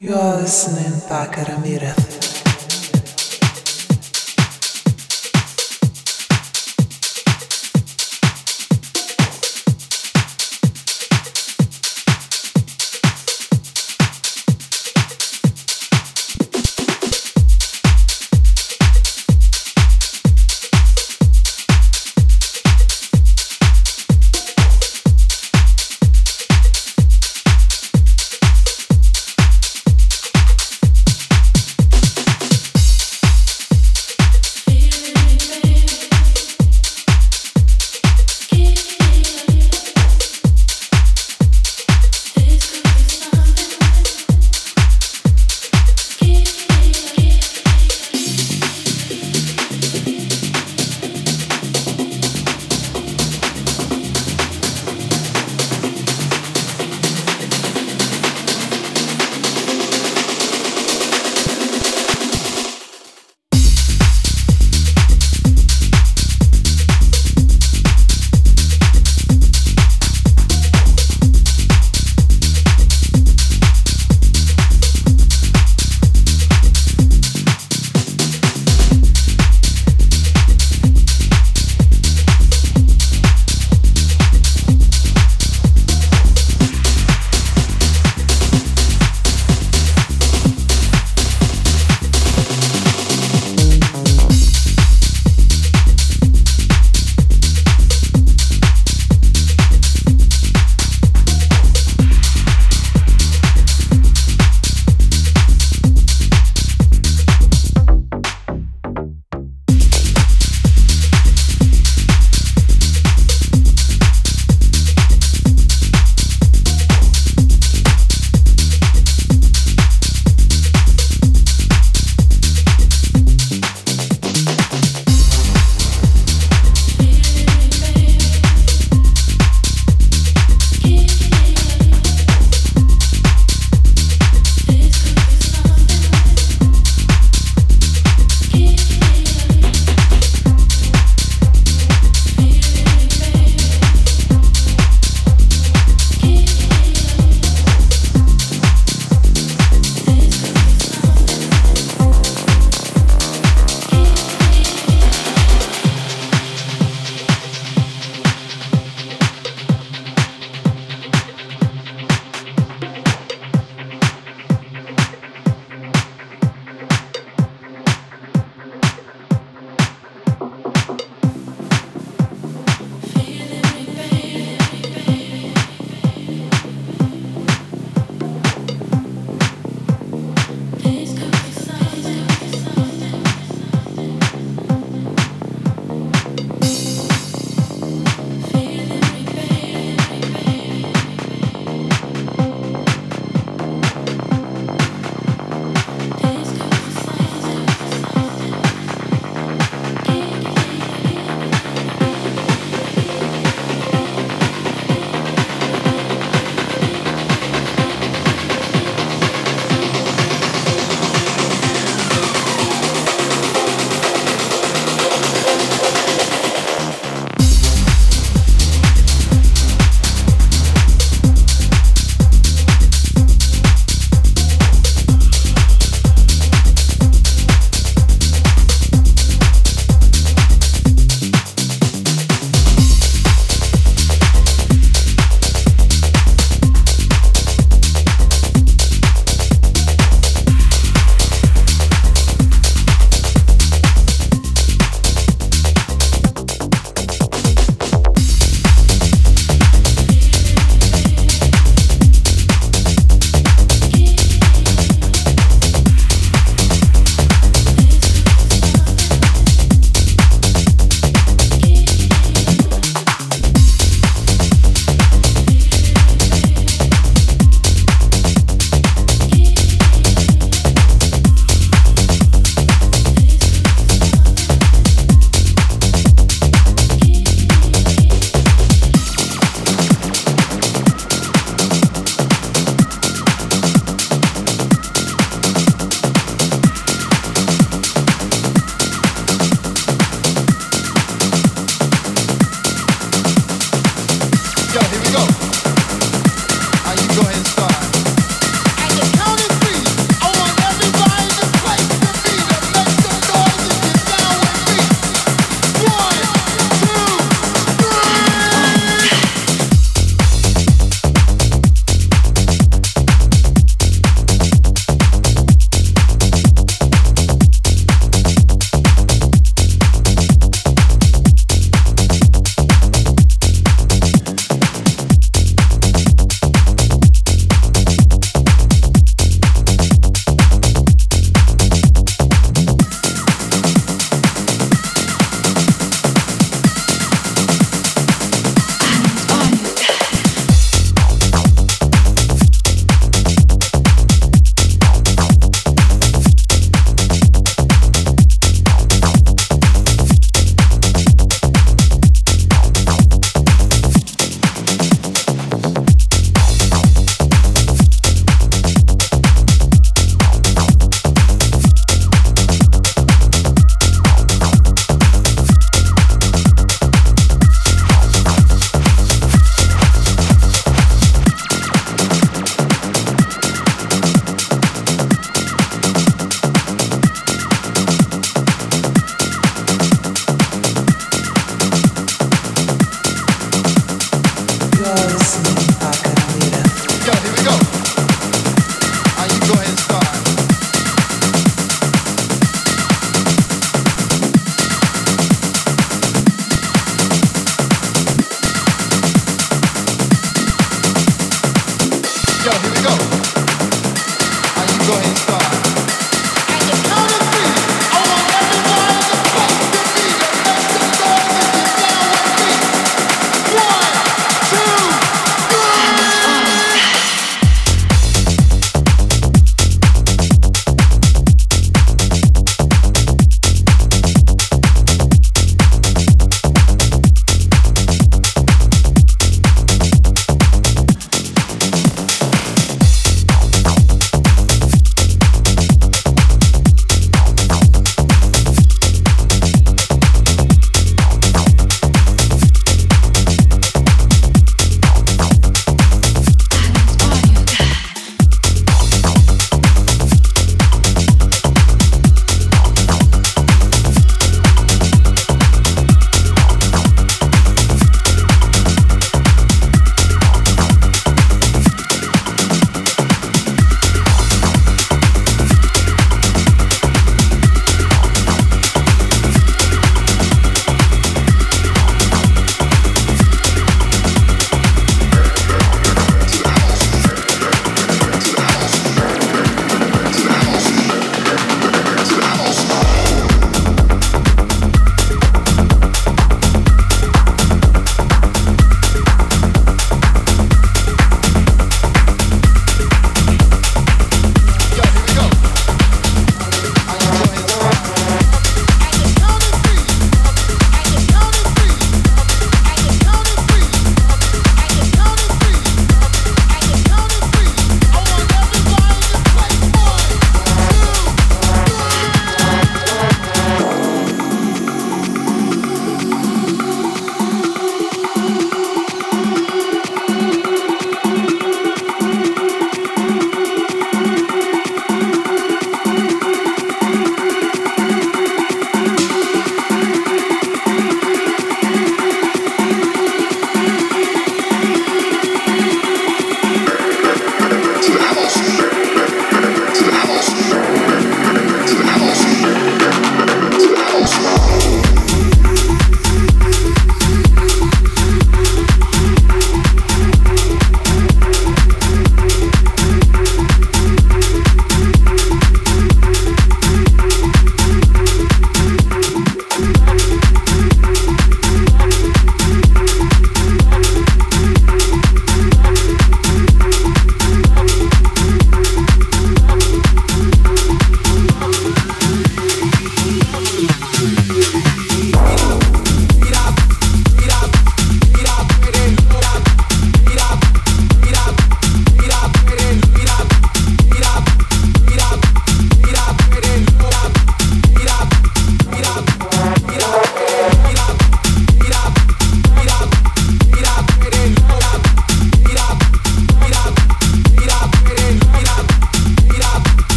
You're listening Paca Ramirez.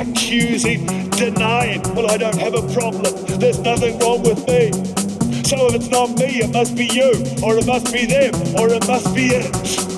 Accusing, denying. Well, I don't have a problem. There's nothing wrong with me. So if it's not me, it must be you, or it must be them, or it must be it.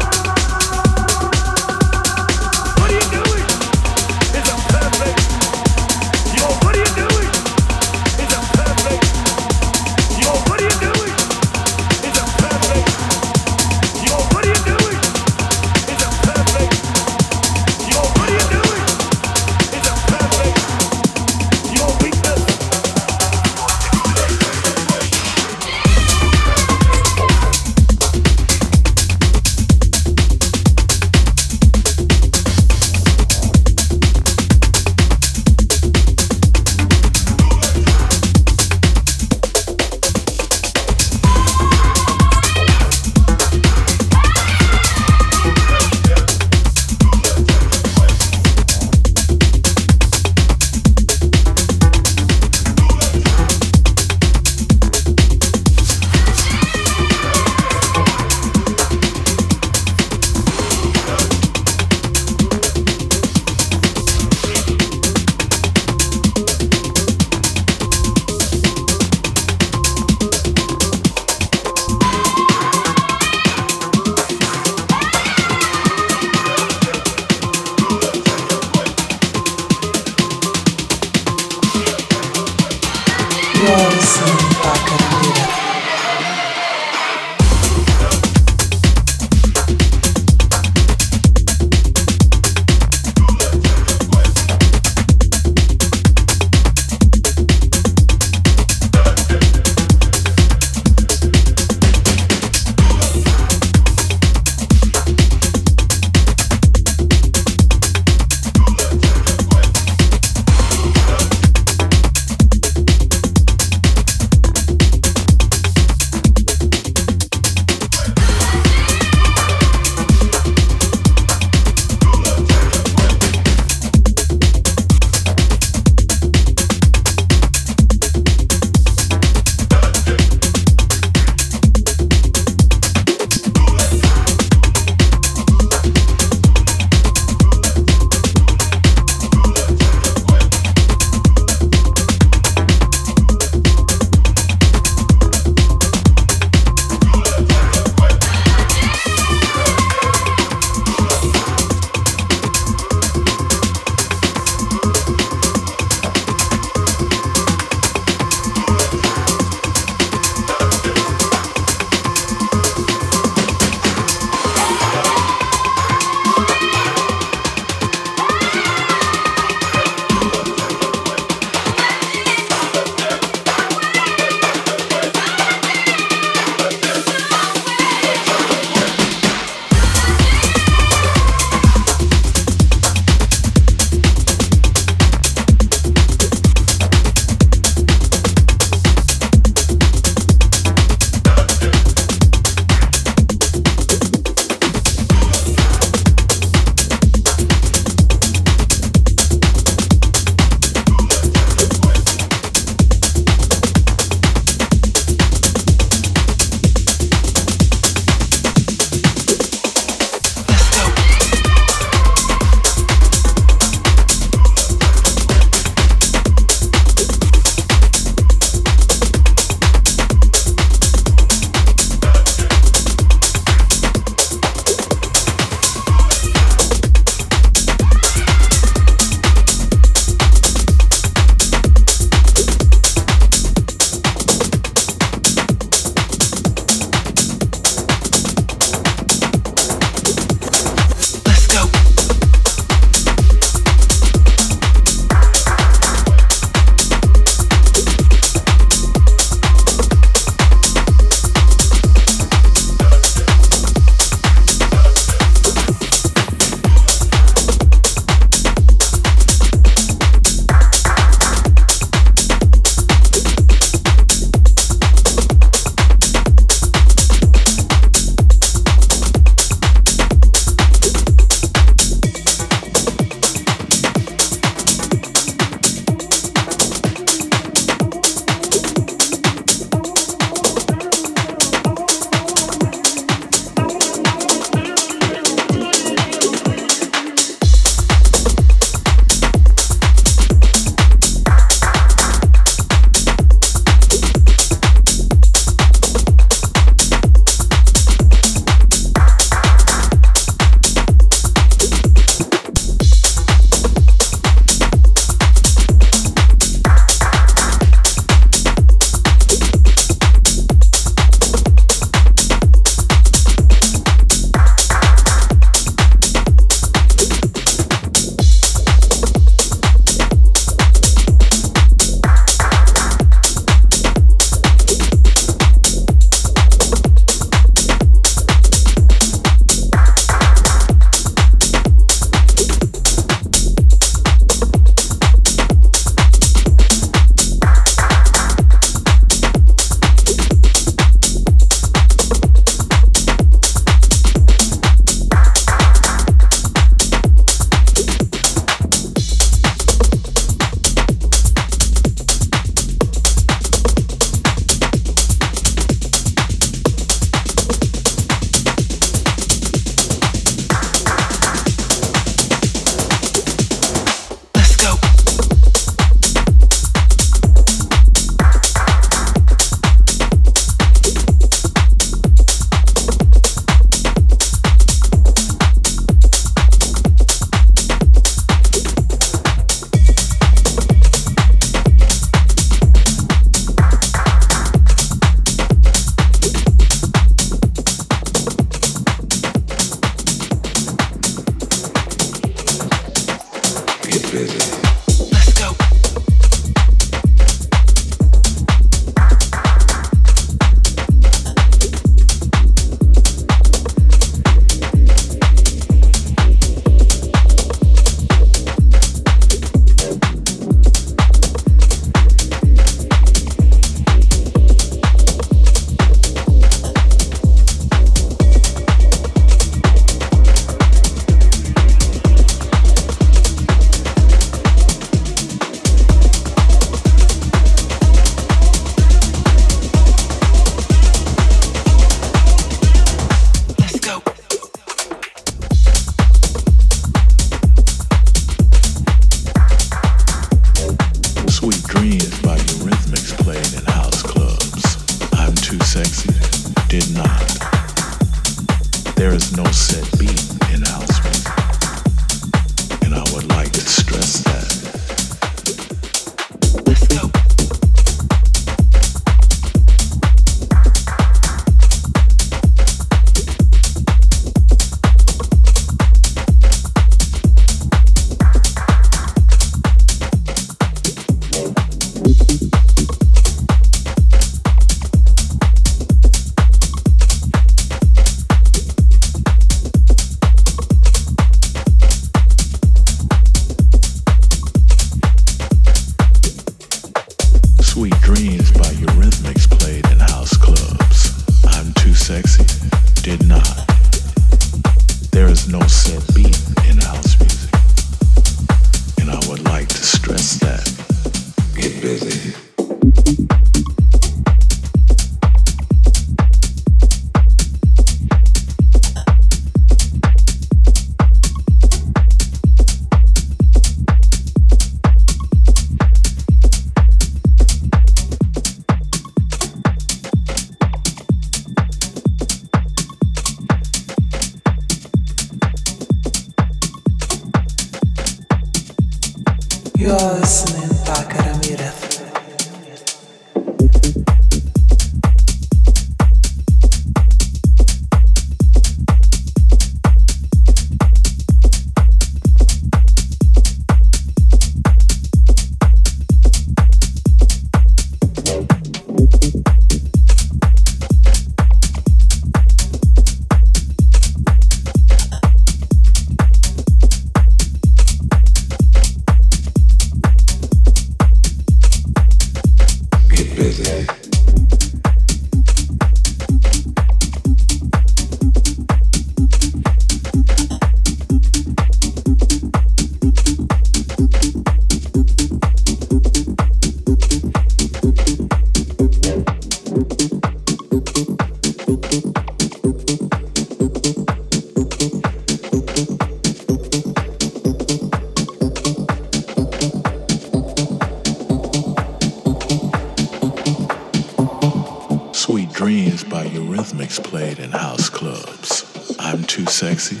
Sweet Dreams by Eurythmics played in house clubs. I'm Too Sexy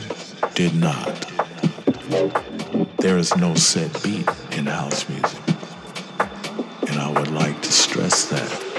did not. There is no set beat in house music, and I would like to stress that.